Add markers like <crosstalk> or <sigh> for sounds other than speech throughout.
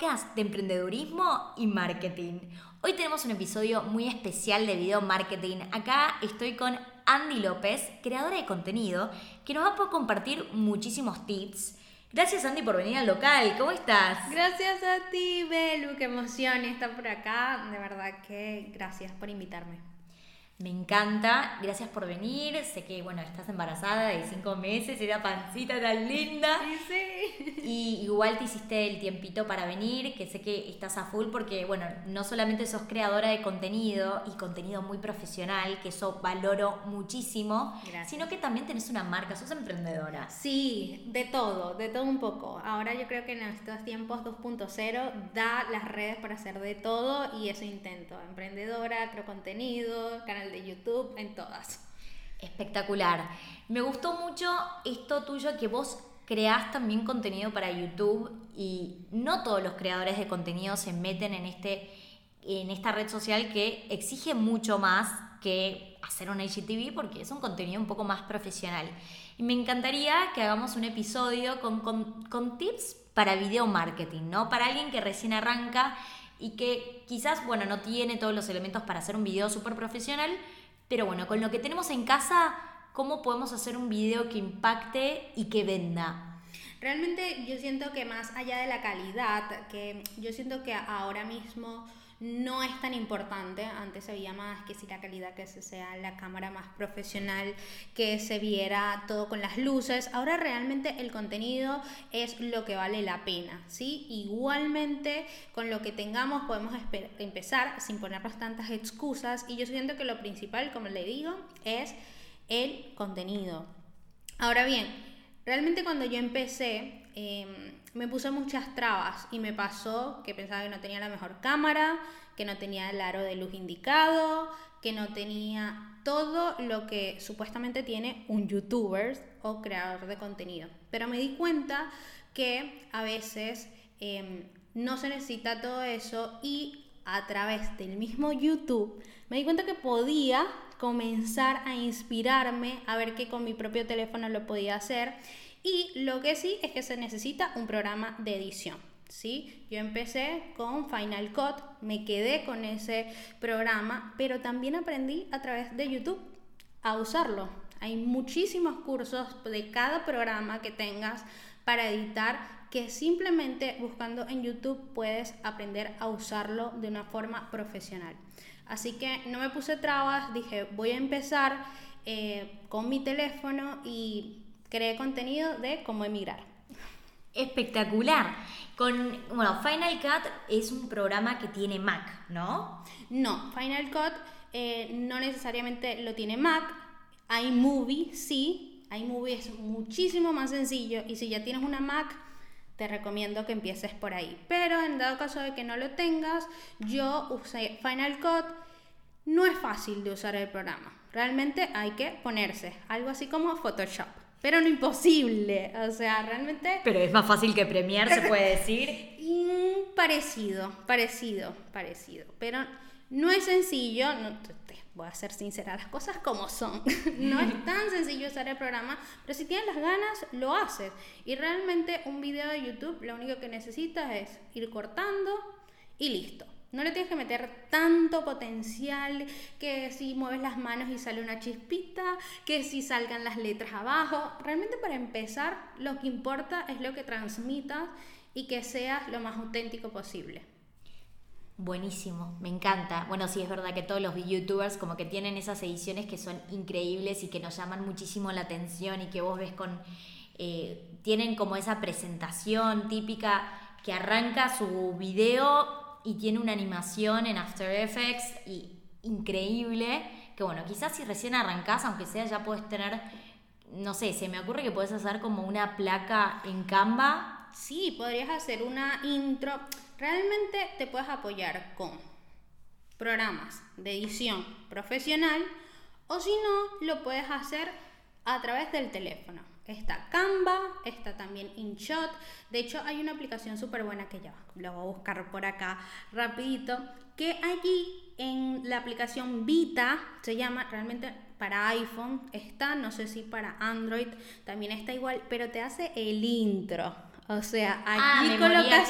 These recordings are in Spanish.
De emprendedurismo y marketing. Hoy tenemos un episodio muy especial de video marketing. Acá estoy con Andy López, creadora de contenido, que nos va a compartir muchísimos tips. Gracias Andy por venir al local, ¿cómo estás? Gracias a ti, Belu, qué emoción estar por acá. De verdad que gracias por invitarme. Me encanta, gracias por venir. Sé que, bueno, estás embarazada de cinco meses, era pancita tan linda. <laughs> Sí, sí. Y igual te hiciste el tiempito para venir, que sé que estás a full porque, bueno, no solamente sos creadora de contenido y contenido muy profesional, que eso valoro muchísimo, sino que también tenés una marca, sos emprendedora. Sí, de todo, de todo un poco. Ahora yo creo que en estos tiempos 2.0 da las redes para hacer de todo y eso intento. Emprendedora, creo contenido, canal de YouTube, en todas. Espectacular. Me gustó mucho esto tuyo que vos creás también contenido para YouTube y no todos los creadores de contenido se meten en, este, en esta red social que exige mucho más que hacer un IGTV porque es un contenido un poco más profesional. Y me encantaría que hagamos un episodio con, con, con tips para video marketing, ¿no? Para alguien que recién arranca y que quizás, bueno, no tiene todos los elementos para hacer un video súper profesional, pero bueno, con lo que tenemos en casa, ¿cómo podemos hacer un video que impacte y que venda? Realmente yo siento que más allá de la calidad, que yo siento que ahora mismo no es tan importante. Antes se veía más que si la calidad que se sea la cámara más profesional, que se viera todo con las luces. Ahora realmente el contenido es lo que vale la pena, ¿sí? Igualmente con lo que tengamos podemos empezar sin ponernos tantas excusas y yo siento que lo principal, como le digo, es el contenido. Ahora bien, realmente cuando yo empecé, em, me puse muchas trabas y me pasó que pensaba que no tenía la mejor cámara, que no tenía el aro de luz indicado, que no tenía todo lo que supuestamente tiene un youtuber o creador de contenido. Pero me di cuenta que a veces em, no se necesita todo eso y a través del mismo YouTube me di cuenta que podía comenzar a inspirarme a ver que con mi propio teléfono lo podía hacer y lo que sí es que se necesita un programa de edición. ¿sí? Yo empecé con Final Cut, me quedé con ese programa, pero también aprendí a través de YouTube a usarlo. Hay muchísimos cursos de cada programa que tengas para editar que simplemente buscando en YouTube puedes aprender a usarlo de una forma profesional. Así que no me puse trabas, dije voy a empezar eh, con mi teléfono y creé contenido de cómo emigrar. Espectacular. Con, bueno, Final Cut es un programa que tiene Mac, ¿no? No, Final Cut eh, no necesariamente lo tiene Mac. iMovie sí, iMovie es muchísimo más sencillo y si ya tienes una Mac, te recomiendo que empieces por ahí. Pero en dado caso de que no lo tengas, yo usé Final Cut. No es fácil de usar el programa. Realmente hay que ponerse algo así como Photoshop pero no imposible. O sea, realmente... Pero es más fácil que Premiere, se puede decir. <laughs> parecido, parecido, parecido. Pero no es sencillo, no, te, voy a ser sincera, las cosas como son. <laughs> no es <laughs> tan sencillo usar el programa, pero si tienes las ganas, lo haces. Y realmente un video de YouTube lo único que necesitas es ir cortando y listo. No le tienes que meter tanto potencial que si mueves las manos y sale una chispita, que si salgan las letras abajo. Realmente para empezar lo que importa es lo que transmitas y que seas lo más auténtico posible. Buenísimo, me encanta. Bueno, sí es verdad que todos los youtubers como que tienen esas ediciones que son increíbles y que nos llaman muchísimo la atención y que vos ves con... Eh, tienen como esa presentación típica que arranca su video y tiene una animación en After Effects y increíble, que bueno, quizás si recién arrancás, aunque sea, ya puedes tener, no sé, se me ocurre que puedes hacer como una placa en Canva. Sí, podrías hacer una intro. Realmente te puedes apoyar con programas de edición profesional o si no, lo puedes hacer a través del teléfono. Está Canva, está también InShot. De hecho, hay una aplicación súper buena que ya lo voy a buscar por acá rapidito, que allí en la aplicación Vita, se llama realmente para iPhone, está, no sé si para Android también está igual, pero te hace el intro. O sea, Ah, morí colocas,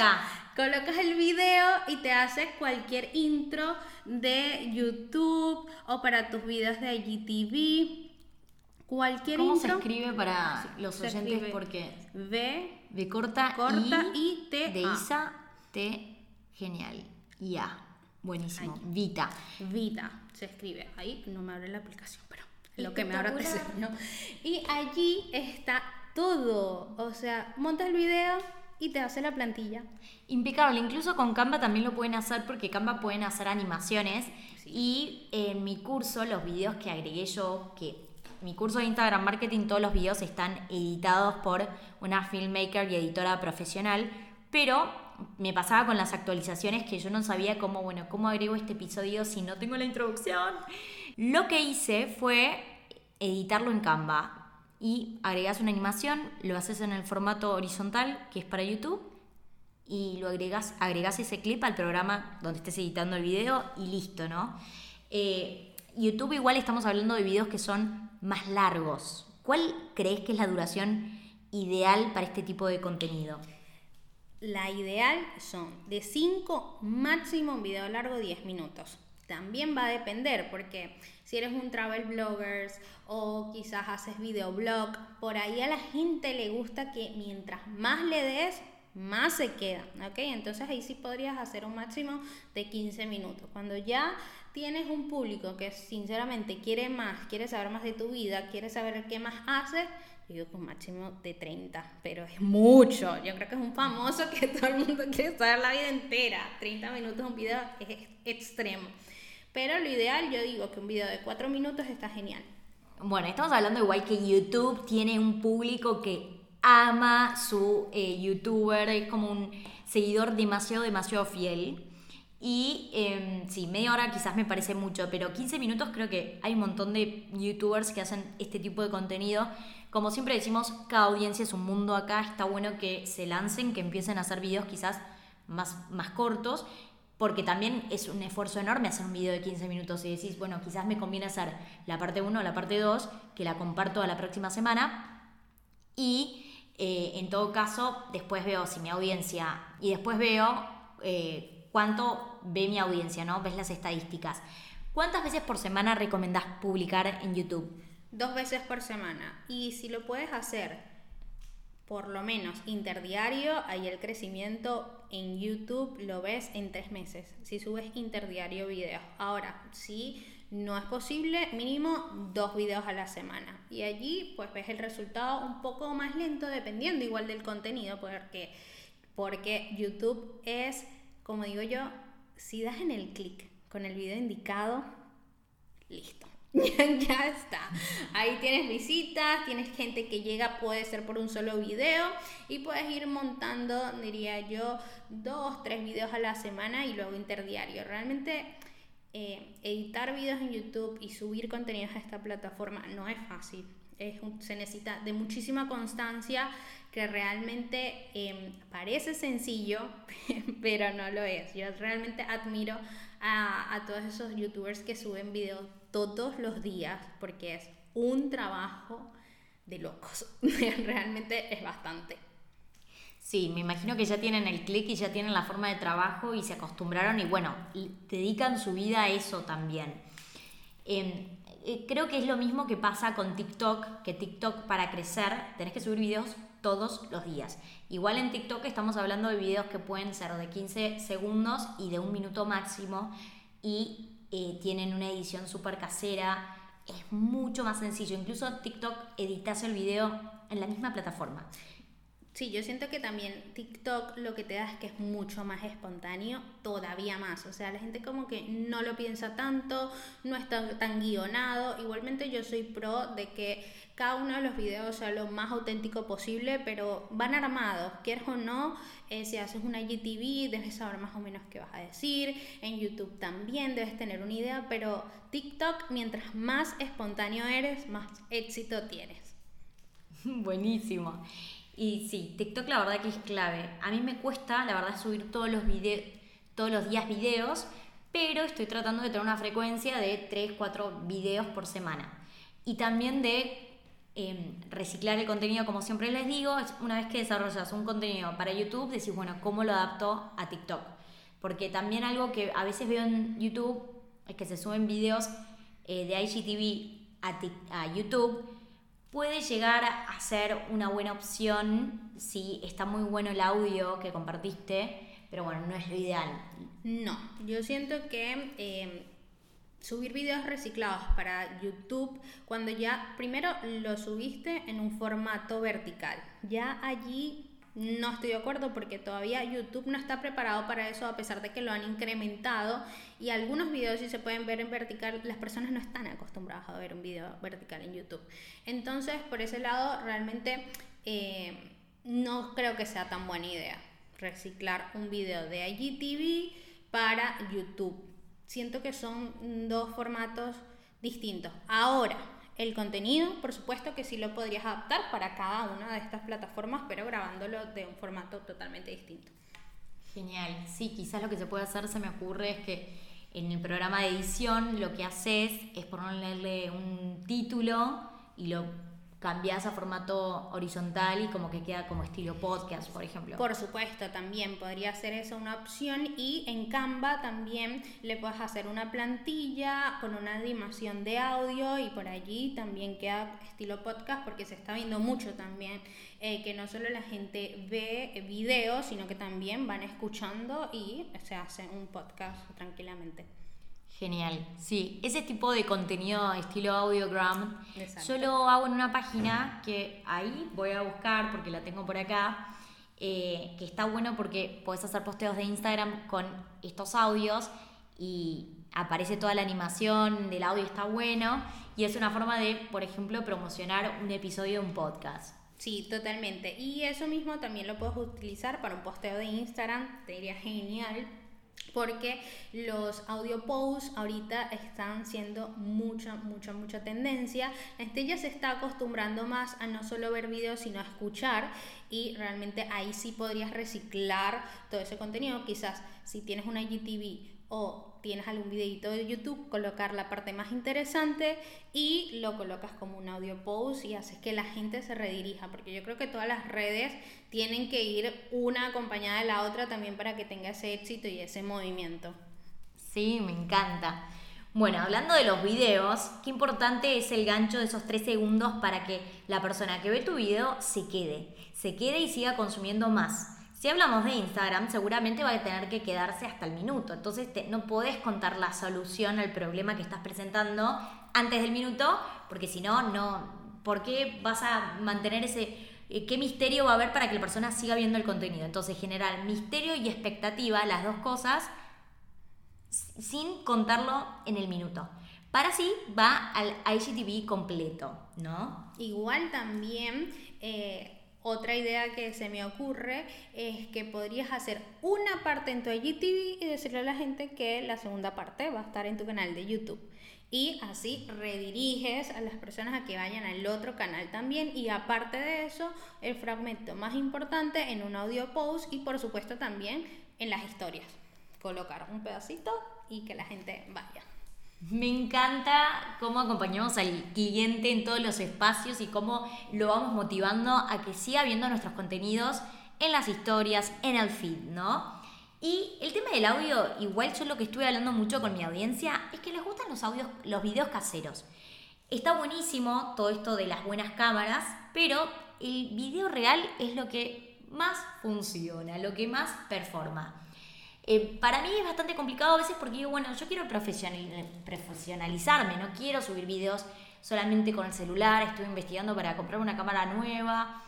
colocas el video y te hace cualquier intro de YouTube o para tus videos de IGTV. Cualquier ¿Cómo se escribe para los oyentes? Porque V, de corta, corta I, y T. de A. Isa, T, genial. Y A, buenísimo. Vita. Vita se escribe. Ahí no me abre la aplicación, pero lo que me Espectacular. enseño. Y allí está todo. O sea, montas el video y te hace la plantilla. Impecable, incluso con Canva también lo pueden hacer porque Canva pueden hacer animaciones Sí. y en mi curso, los videos que agregué yo, que mi curso de Instagram Marketing, todos los videos están editados por una filmmaker y editora profesional, pero me pasaba con las actualizaciones que yo no sabía cómo, bueno, cómo agrego este episodio si no tengo la introducción. Lo que hice fue editarlo en Canva y agregas una animación, lo haces en el formato horizontal que es para YouTube y lo agregas, agregas ese clip al programa donde estés editando el video y listo, ¿no? Eh, YouTube igual estamos hablando de videos que son más largos. ¿Cuál crees que es la duración ideal para este tipo de contenido? La ideal son de 5, máximo un video largo 10 minutos. También va a depender porque si eres un travel bloggers o quizás haces videoblog, por ahí a la gente le gusta que mientras más le des, más se queda, ¿ok? Entonces ahí sí podrías hacer un máximo de 15 minutos. Cuando ya tienes un público que sinceramente quiere más, quiere saber más de tu vida, quiere saber qué más haces, yo digo un máximo de 30, pero es mucho. Yo creo que es un famoso que <laughs> todo el mundo quiere saber la vida entera. 30 minutos un video es ex- extremo. Pero lo ideal, yo digo que un video de 4 minutos está genial. Bueno, estamos hablando igual que YouTube tiene un público que ama su eh, youtuber, es como un seguidor demasiado, demasiado fiel. Y eh, sí, media hora quizás me parece mucho, pero 15 minutos creo que hay un montón de youtubers que hacen este tipo de contenido. Como siempre decimos, cada audiencia es un mundo acá, está bueno que se lancen, que empiecen a hacer videos quizás más, más cortos, porque también es un esfuerzo enorme hacer un video de 15 minutos y decís, bueno, quizás me conviene hacer la parte 1 o la parte 2, que la comparto a la próxima semana, y eh, en todo caso, después veo si mi audiencia, y después veo eh, cuánto ve mi audiencia, ¿no? Ves las estadísticas. ¿Cuántas veces por semana recomendás publicar en YouTube? Dos veces por semana. Y si lo puedes hacer por lo menos interdiario, ahí el crecimiento en YouTube lo ves en tres meses. Si subes interdiario videos. Ahora, si no es posible, mínimo dos videos a la semana. Y allí pues ves el resultado un poco más lento dependiendo igual del contenido, porque, porque YouTube es, como digo yo, si das en el clic con el video indicado, listo. <laughs> ya está. Ahí tienes visitas, tienes gente que llega, puede ser por un solo video y puedes ir montando, diría yo, dos, tres videos a la semana y luego interdiario. Realmente eh, editar videos en YouTube y subir contenidos a esta plataforma no es fácil. Se necesita de muchísima constancia que realmente eh, parece sencillo, <laughs> pero no lo es. Yo realmente admiro a, todos esos youtubers que suben videos todos los días porque es un trabajo de locos. <laughs> realmente es bastante. Sí, me imagino que ya tienen el clic y ya tienen la forma de trabajo y se acostumbraron y bueno, dedican su vida a eso también. Eh, creo que es lo mismo que pasa con TikTok, que TikTok para crecer tenés que subir videos todos los días. Igual en TikTok estamos hablando de videos que pueden ser de 15 segundos y de un minuto máximo y eh, tienen una edición súper casera. Es mucho más sencillo. Incluso TikTok editas el video en la misma plataforma. Sí, yo siento que también TikTok lo que te da es que es mucho más espontáneo, todavía más. O sea, la gente como que no lo piensa tanto, no está tan guionado. Igualmente yo soy pro de que cada uno de los videos sea lo más auténtico posible, pero van armados, quieres o no. eh, si haces una IGTV, debes saber más o menos qué vas a decir. En YouTube también debes tener una idea, pero TikTok, mientras más espontáneo eres, más éxito tienes. <laughs> Buenísimo. Y sí, TikTok la verdad que es clave. A mí me cuesta, la verdad, subir todos los, todos los días videos, pero estoy tratando de tener una frecuencia de 3, 4 videos por semana. Y también de em, reciclar el contenido, como siempre les digo, una vez que desarrollas un contenido para YouTube, decís, bueno, ¿cómo lo adapto a TikTok? Porque también algo que a veces veo en YouTube es que se suben videos eh, de IGTV a, a YouTube puede llegar a ser una buena opción si está muy bueno el audio que compartiste, pero bueno, no es lo ideal. No, yo siento que eh, subir videos reciclados para YouTube, cuando ya primero lo subiste en un formato vertical, ya allí no estoy de acuerdo porque todavía YouTube no está preparado para eso a pesar de que lo han incrementado y algunos videos si se pueden ver en vertical, las personas no están acostumbradas a ver un video vertical en YouTube. Entonces, por ese lado, realmente eh, no creo que sea tan buena idea reciclar un video de IGTV para YouTube. Siento que son dos formatos distintos. Ahora, el contenido, por supuesto que sí lo podrías adaptar para cada una de estas plataformas, pero grabándolo de un formato totalmente distinto. Genial. Sí, quizás lo que se puede hacer, se me ocurre, es que en el programa de edición lo que haces es ponerle un título y lo cambias a formato horizontal y como que queda como estilo podcast, por ejemplo. Por supuesto, también podría ser eso una opción y en Canva también le puedes hacer una plantilla con una animación de audio y por allí también queda estilo podcast porque se está viendo mucho también eh, que no solo la gente ve videos, sino que también van escuchando y se hace un podcast tranquilamente. Genial, sí, ese tipo de contenido estilo audiogram, yo lo hago en una página que ahí voy a buscar porque la tengo por acá, eh, que está bueno porque puedes hacer posteos de Instagram con estos audios y aparece toda la animación del audio, está bueno y es una forma de, por ejemplo, promocionar un episodio de un podcast. Sí, totalmente. Y eso mismo también lo puedes utilizar para un posteo de Instagram, te diría genial porque los audio posts ahorita están siendo mucha, mucha, mucha tendencia. La gente ya se está acostumbrando más a no solo ver videos, sino a escuchar y realmente ahí sí podrías reciclar todo ese contenido. Quizás si tienes una IGTV o tienes algún videito de YouTube, colocar la parte más interesante y lo colocas como un audio post y haces que la gente se redirija, porque yo creo que todas las redes tienen que ir una acompañada de la otra también para que tenga ese éxito y ese movimiento. Sí, me encanta. Bueno, hablando de los videos, qué importante es el gancho de esos tres segundos para que la persona que ve tu video se quede, se quede y siga consumiendo más. Si hablamos de Instagram, seguramente va a tener que quedarse hasta el minuto. Entonces no podés contar la solución al problema que estás presentando antes del minuto, porque si no, no. ¿Por qué vas a mantener ese eh, qué misterio va a haber para que la persona siga viendo el contenido? Entonces, generar misterio y expectativa, las dos cosas, sin contarlo en el minuto. Para sí va al IGTV completo, ¿no? Igual también eh, otra idea que se me ocurre es que podrías hacer una parte en tu IGTV y decirle a la gente que la segunda parte va a estar en tu canal de YouTube. Y así rediriges a las personas a que vayan al otro canal también. Y aparte de eso, el fragmento más importante en un audio post y por supuesto también en las historias. Colocar un pedacito y que la gente vaya. Me encanta cómo acompañamos al cliente en todos los espacios y cómo lo vamos motivando a que siga viendo nuestros contenidos en las historias, en el feed, ¿no? Y el tema del audio, igual yo lo que estuve hablando mucho con mi audiencia, es que les gustan los audios, los videos caseros. Está buenísimo todo esto de las buenas cámaras, pero el video real es lo que más funciona, lo que más performa. Eh, para mí es bastante complicado a veces porque digo, bueno, yo quiero profesionalizarme, no quiero subir videos solamente con el celular, estuve investigando para comprar una cámara nueva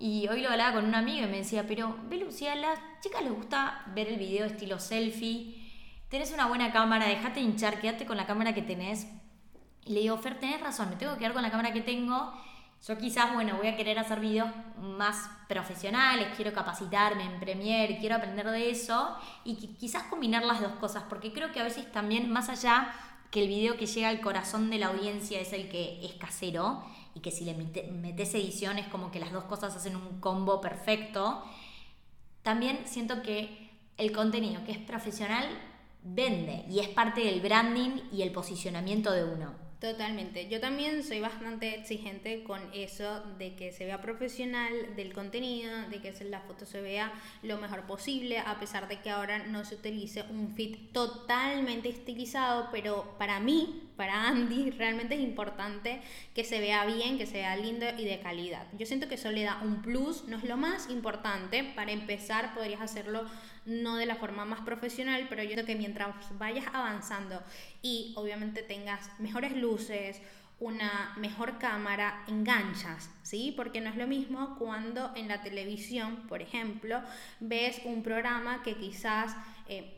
y hoy lo hablaba con un amigo y me decía, pero Belu, si a las chicas les gusta ver el video estilo selfie, tenés una buena cámara, dejate hinchar, quédate con la cámara que tenés. Y le digo, Fer, tenés razón, me tengo que quedar con la cámara que tengo yo quizás, bueno, voy a querer hacer videos más profesionales, quiero capacitarme en Premiere, quiero aprender de eso y quizás combinar las dos cosas, porque creo que a veces también, más allá que el video que llega al corazón de la audiencia es el que es casero y que si le metes edición es como que las dos cosas hacen un combo perfecto, también siento que el contenido que es profesional vende y es parte del branding y el posicionamiento de uno. Totalmente. Yo también soy bastante exigente con eso de que se vea profesional del contenido, de que la foto se vea lo mejor posible, a pesar de que ahora no se utilice un fit totalmente estilizado, pero para mí, para Andy, <laughs> realmente es importante que se vea bien, que se vea lindo y de calidad. Yo siento que eso le da un plus, no es lo más importante. Para empezar, podrías hacerlo no de la forma más profesional, pero yo creo que mientras vayas avanzando y obviamente tengas mejores luces, una mejor cámara, enganchas, ¿sí? Porque no es lo mismo cuando en la televisión, por ejemplo, ves un programa que quizás... Eh,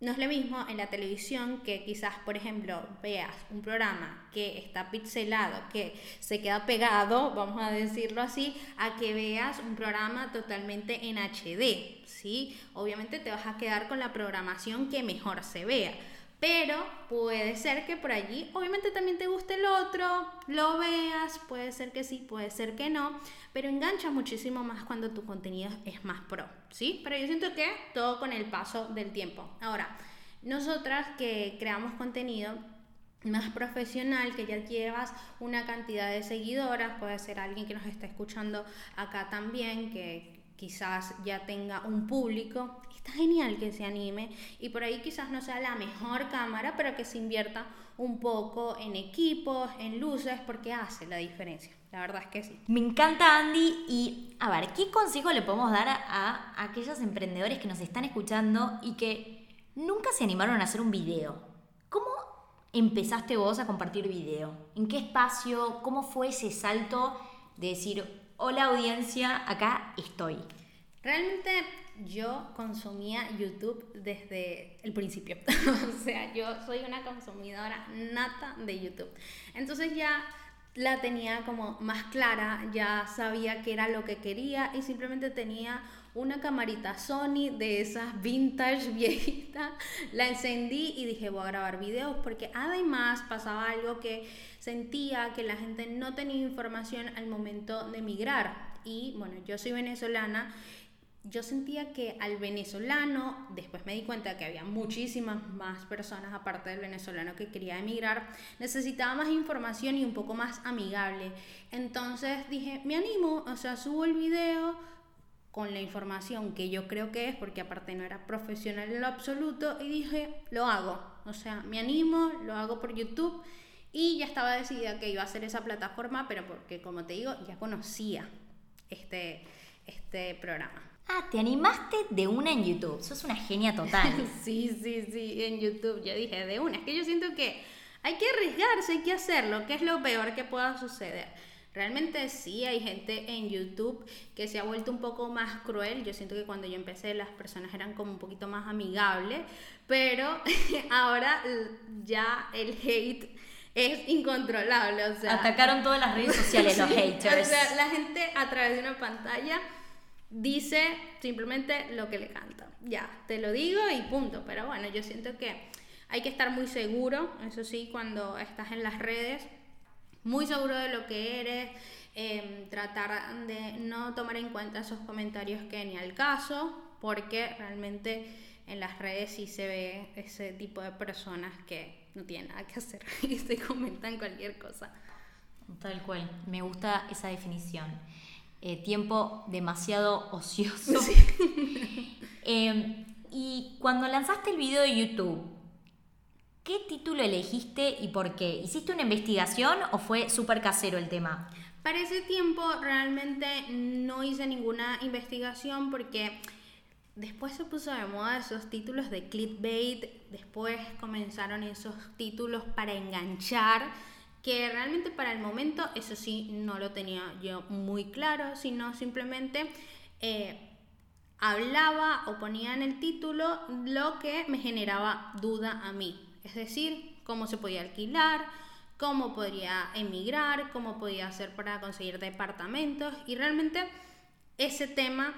no es lo mismo en la televisión que quizás, por ejemplo, veas un programa que está pixelado, que se queda pegado, vamos a decirlo así, a que veas un programa totalmente en HD, ¿sí? Obviamente te vas a quedar con la programación que mejor se vea. Pero puede ser que por allí, obviamente también te guste el otro, lo veas, puede ser que sí, puede ser que no, pero engancha muchísimo más cuando tu contenido es más pro, ¿sí? Pero yo siento que todo con el paso del tiempo. Ahora, nosotras que creamos contenido más profesional, que ya llevas una cantidad de seguidoras, puede ser alguien que nos está escuchando acá también, que quizás ya tenga un público, está genial que se anime y por ahí quizás no sea la mejor cámara, pero que se invierta un poco en equipos, en luces, porque hace la diferencia. La verdad es que sí. Me encanta Andy y a ver, ¿qué consejo le podemos dar a, aquellos emprendedores que nos están escuchando y que nunca se animaron a hacer un video? ¿Cómo empezaste vos a compartir video? ¿En qué espacio? ¿Cómo fue ese salto de decir, hola audiencia, acá estoy? Realmente yo consumía YouTube desde el principio. <laughs> o sea, yo soy una consumidora nata de YouTube. Entonces ya la tenía como más clara, ya sabía qué era lo que quería y simplemente tenía una camarita Sony de esas vintage <laughs> viejitas, la encendí y dije voy a grabar videos porque además pasaba algo que sentía que la gente no tenía información al momento de emigrar y bueno, yo soy venezolana yo sentía que al venezolano, después me di cuenta que había muchísimas más personas aparte del venezolano que quería emigrar, necesitaba más información y un poco más amigable. Entonces dije, me animo, o sea, subo el video con la información que yo creo que es, porque aparte no era profesional en lo absoluto, y dije, lo hago, o sea, me animo, lo hago por YouTube. Y ya estaba decidida que iba a hacer esa plataforma, pero porque, como te digo, ya conocía este, este programa. Ah, te animaste de una en YouTube. Sos una genia total. <laughs> sí, sí, sí, en YouTube. Yo dije de una. Es que yo siento que hay que arriesgarse, hay que hacerlo, que es lo peor que pueda suceder. Realmente sí hay gente en YouTube que se ha vuelto un poco más cruel. Yo siento que cuando yo empecé las personas eran como un poquito más amigables, pero <laughs> ahora ya el hate es incontrolable. O sea, Atacaron todas las redes sociales los <laughs> haters. O sea, la gente a través de una pantalla dice simplemente lo que le canta. Ya, te lo digo y punto. Pero bueno, yo siento que hay que estar muy seguro, eso sí, cuando estás en las redes, muy seguro de lo que eres, em, tratar de no tomar en cuenta esos comentarios que ni al caso, porque realmente en las redes sí se ve ese tipo de personas que no tienen nada que hacer <laughs> y se comentan cualquier cosa. Tal cual, me gusta esa definición. Eh, tiempo demasiado ocioso. <laughs> Em, y cuando lanzaste el video de YouTube, ¿qué título elegiste y por qué? ¿Hiciste una investigación o fue súper casero el tema? Para ese tiempo realmente no hice ninguna investigación porque después se puso de moda esos títulos de clickbait, después comenzaron esos títulos para enganchar que realmente para el momento eso sí no lo tenía yo muy claro, sino simplemente eh, hablaba o ponía en el título lo que me generaba duda a mí, es decir, cómo se podía alquilar, cómo podría emigrar, cómo podía hacer para conseguir departamentos y realmente ese tema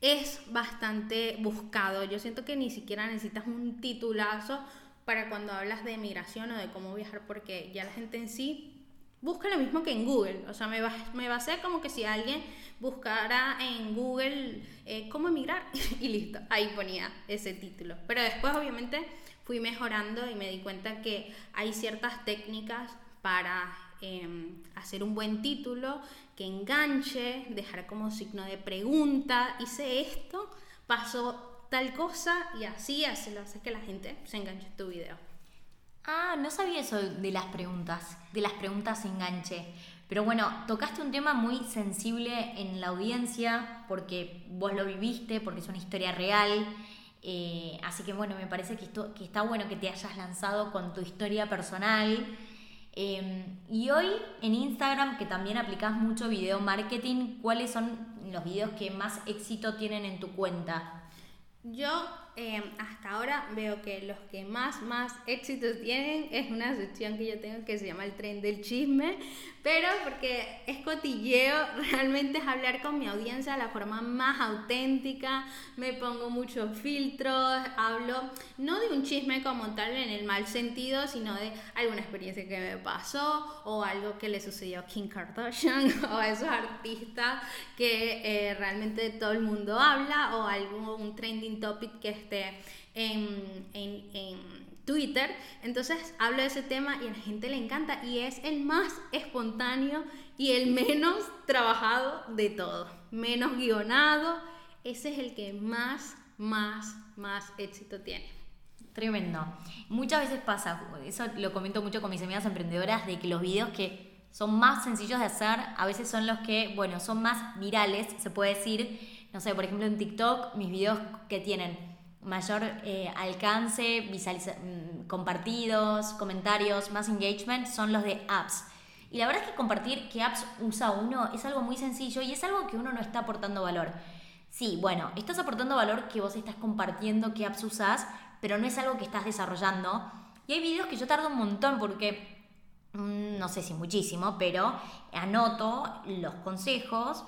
es bastante buscado. Yo siento que ni siquiera necesitas un titulazo para cuando hablas de migración o de cómo viajar, porque ya la gente en sí busca lo mismo que en Google. O sea, me, va, me ser como que si alguien buscara en Google eh, cómo emigrar <laughs> y listo, ahí ponía ese título. Pero después obviamente fui mejorando y me di cuenta que hay ciertas técnicas para em, hacer un buen título que enganche, dejar como signo de pregunta, hice esto, pasó tal cosa y así, así lo que la gente se enganche en tu video. Ah, no sabía eso de las preguntas, de las preguntas enganche. Pero bueno, tocaste un tema muy sensible en la audiencia porque vos lo viviste, porque es una historia real. Eh, así que bueno, me parece que, esto, que está bueno que te hayas lanzado con tu historia personal. Em, y hoy en Instagram, que también aplicás mucho video marketing, ¿cuáles son los videos que más éxito tienen en tu cuenta? Yo Em, hasta ahora veo que los que más, más éxitos tienen es una sección que yo tengo que se llama el tren del chisme, pero porque es cotilleo, <laughs> realmente es hablar con mi audiencia de la forma más auténtica, me pongo muchos filtros, hablo no de un chisme como tal en el mal sentido, sino de alguna experiencia que me pasó o algo que le sucedió a Kim Kardashian <laughs> o a esos artistas que eh, realmente todo el mundo habla o algún trending topic que en, en, Twitter. Entonces hablo de ese tema y a la gente le encanta y es el más espontáneo y el menos trabajado de todo, menos guionado. Ese es el que más, más, más éxito tiene. Tremendo. Muchas veces pasa, eso lo comento mucho con mis amigas emprendedoras, de que los videos que son más sencillos de hacer, a veces son los que, bueno, son más virales, se puede decir. No sé, por ejemplo en TikTok, mis videos que tienen mayor eh, alcance, mm, compartidos, comentarios, más engagement son los de apps. Y la verdad es que compartir qué apps usa uno es algo muy sencillo y es algo que uno no está aportando valor. Sí, bueno, estás aportando valor que vos estás compartiendo qué apps usas, pero no es algo que estás desarrollando. Y hay videos que yo tardo un montón porque, mm, no sé si muchísimo, pero anoto los consejos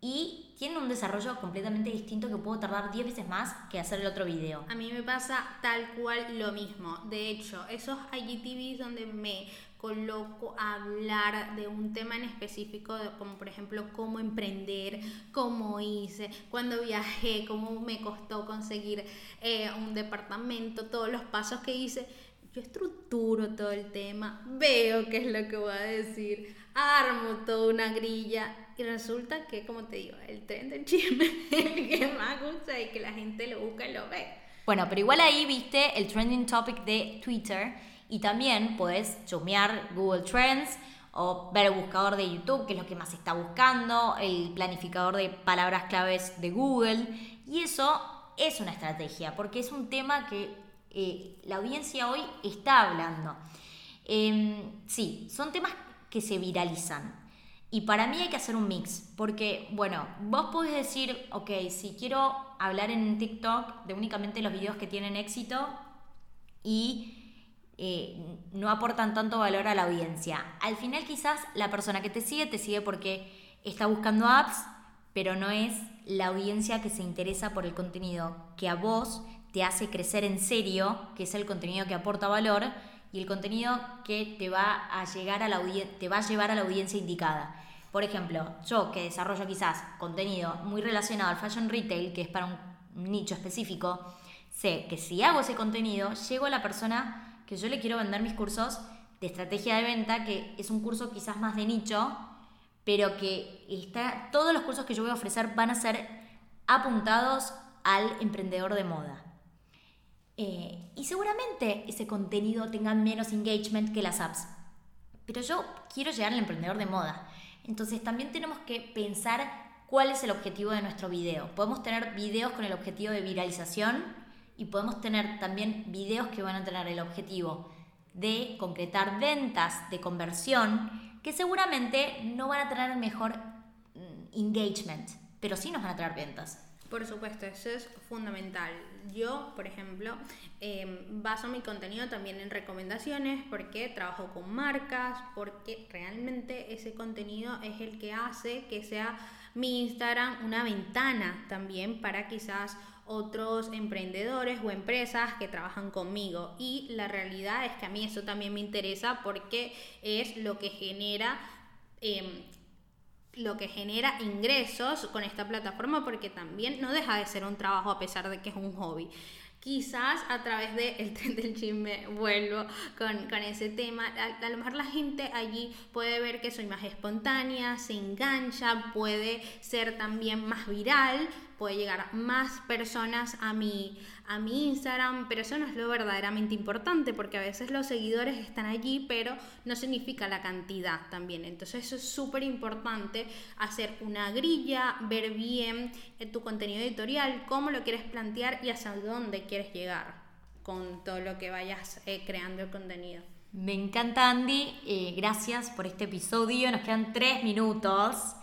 y tiene un desarrollo completamente distinto que puedo tardar 10 veces más que hacer el otro video. A mí me pasa tal cual lo mismo. De hecho, esos IGTVs donde me coloco a hablar de un tema en específico, como por ejemplo cómo emprender, cómo hice, cuando viajé, cómo me costó conseguir eh, un departamento, todos los pasos que hice. Yo estructuro todo el tema, veo qué es lo que voy a decir, armo toda una grilla resulta que, como te digo, el tren del chisme es el que más gusta y que la gente lo busca y lo ve. Bueno, pero igual ahí viste el trending topic de Twitter y también puedes chumear Google Trends o ver el buscador de YouTube, que es lo que más está buscando, el planificador de palabras claves de Google. Y eso es una estrategia, porque es un tema que eh, la audiencia hoy está hablando. Em, sí, son temas que se viralizan. Y para mí hay que hacer un mix, porque, bueno, vos podés decir, ok, si quiero hablar en TikTok de únicamente los videos que tienen éxito y eh, no aportan tanto valor a la audiencia. Al final quizás la persona que te sigue te sigue porque está buscando apps, pero no es la audiencia que se interesa por el contenido que a vos te hace crecer en serio, que es el contenido que aporta valor y el contenido que te va a llegar a la te va a llevar a la audiencia indicada. Por ejemplo, yo que desarrollo quizás contenido muy relacionado al fashion retail, que es para un nicho específico, sé que si hago ese contenido, llego a la persona que yo le quiero vender mis cursos de estrategia de venta, que es un curso quizás más de nicho, pero que está, todos los cursos que yo voy a ofrecer van a ser apuntados al emprendedor de moda. Eh, y seguramente ese contenido tenga menos engagement que las apps. Pero yo quiero llegar al emprendedor de moda. Entonces también tenemos que pensar cuál es el objetivo de nuestro video. Podemos tener videos con el objetivo de viralización y podemos tener también videos que van a tener el objetivo de concretar ventas, de conversión, que seguramente no van a tener mejor mm, engagement, pero sí nos van a traer ventas. Por supuesto, eso es fundamental. Yo, por ejemplo, em, baso mi contenido también en recomendaciones porque trabajo con marcas, porque realmente ese contenido es el que hace que sea mi Instagram una ventana también para quizás otros emprendedores o empresas que trabajan conmigo. Y la realidad es que a mí eso también me interesa porque es lo que genera... Em, lo que genera ingresos con esta plataforma porque también no deja de ser un trabajo a pesar de que es un hobby. Quizás a través del el tren del chisme vuelvo con, con ese tema. A, a, lo mejor la gente allí puede ver que soy más espontánea, se engancha, puede ser también más viral, puede llegar más personas a mi, a mi Instagram, pero eso no es lo verdaderamente importante porque a veces los seguidores están allí, pero no significa la cantidad también. Entonces eso es súper importante, hacer una grilla, ver bien eh, tu contenido editorial, cómo lo quieres plantear y hacia dónde quieres llegar con todo lo que vayas eh, creando el contenido. Me encanta Andy, eh, gracias por este episodio, nos quedan tres minutos.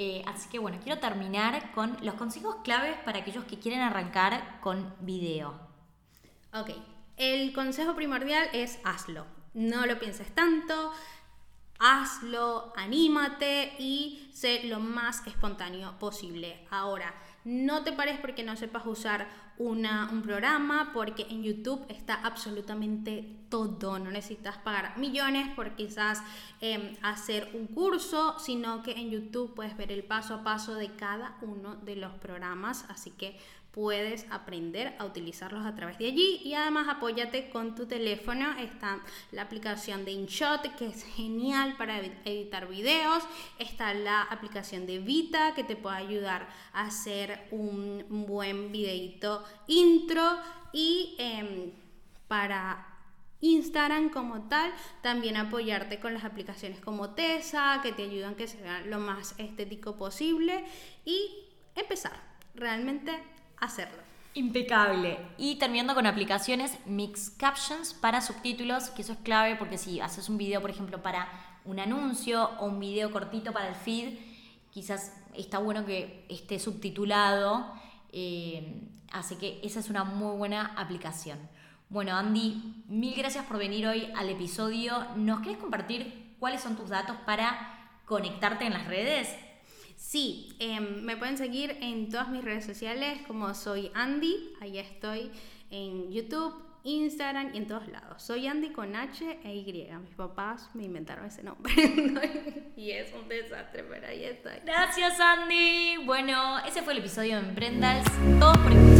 Eh, así que bueno, quiero terminar con los consejos claves para aquellos que quieren arrancar con video. Ok, el consejo primordial es hazlo. No lo pienses tanto, hazlo, anímate y sé lo más espontáneo posible. Ahora, no te pares porque no sepas usar una, un programa, porque en YouTube está absolutamente todo. No necesitas pagar millones por quizás em, hacer un curso, sino que en YouTube puedes ver el paso a paso de cada uno de los programas. Así que puedes aprender a utilizarlos a través de allí. Y además apóyate con tu teléfono. Está la aplicación de InShot que es genial para editar videos. Está la aplicación de Vita que te puede ayudar a hacer un buen videito intro. Y em, para Instagram como tal, también apoyarte con las aplicaciones como Tesa, que te ayudan a que sea lo más estético posible. Y empezar. Realmente hacerlo. Impecable. Y terminando con aplicaciones Mix Captions para subtítulos, que eso es clave porque si haces un video, por ejemplo, para un anuncio o un video cortito para el feed, quizás está bueno que esté subtitulado. Eh, así que esa es una muy buena aplicación. Bueno, Andy, mil gracias por venir hoy al episodio. ¿Nos quieres compartir cuáles son tus datos para conectarte en las redes? Sí, em, me pueden seguir en todas mis redes sociales como soy Andy, ahí estoy en YouTube, Instagram y en todos lados. Soy Andy con H e Y. Mis papás me inventaron ese nombre <laughs> y es un desastre, pero ahí estoy. Gracias Andy. Bueno, ese fue el episodio de Emprendals. Todos por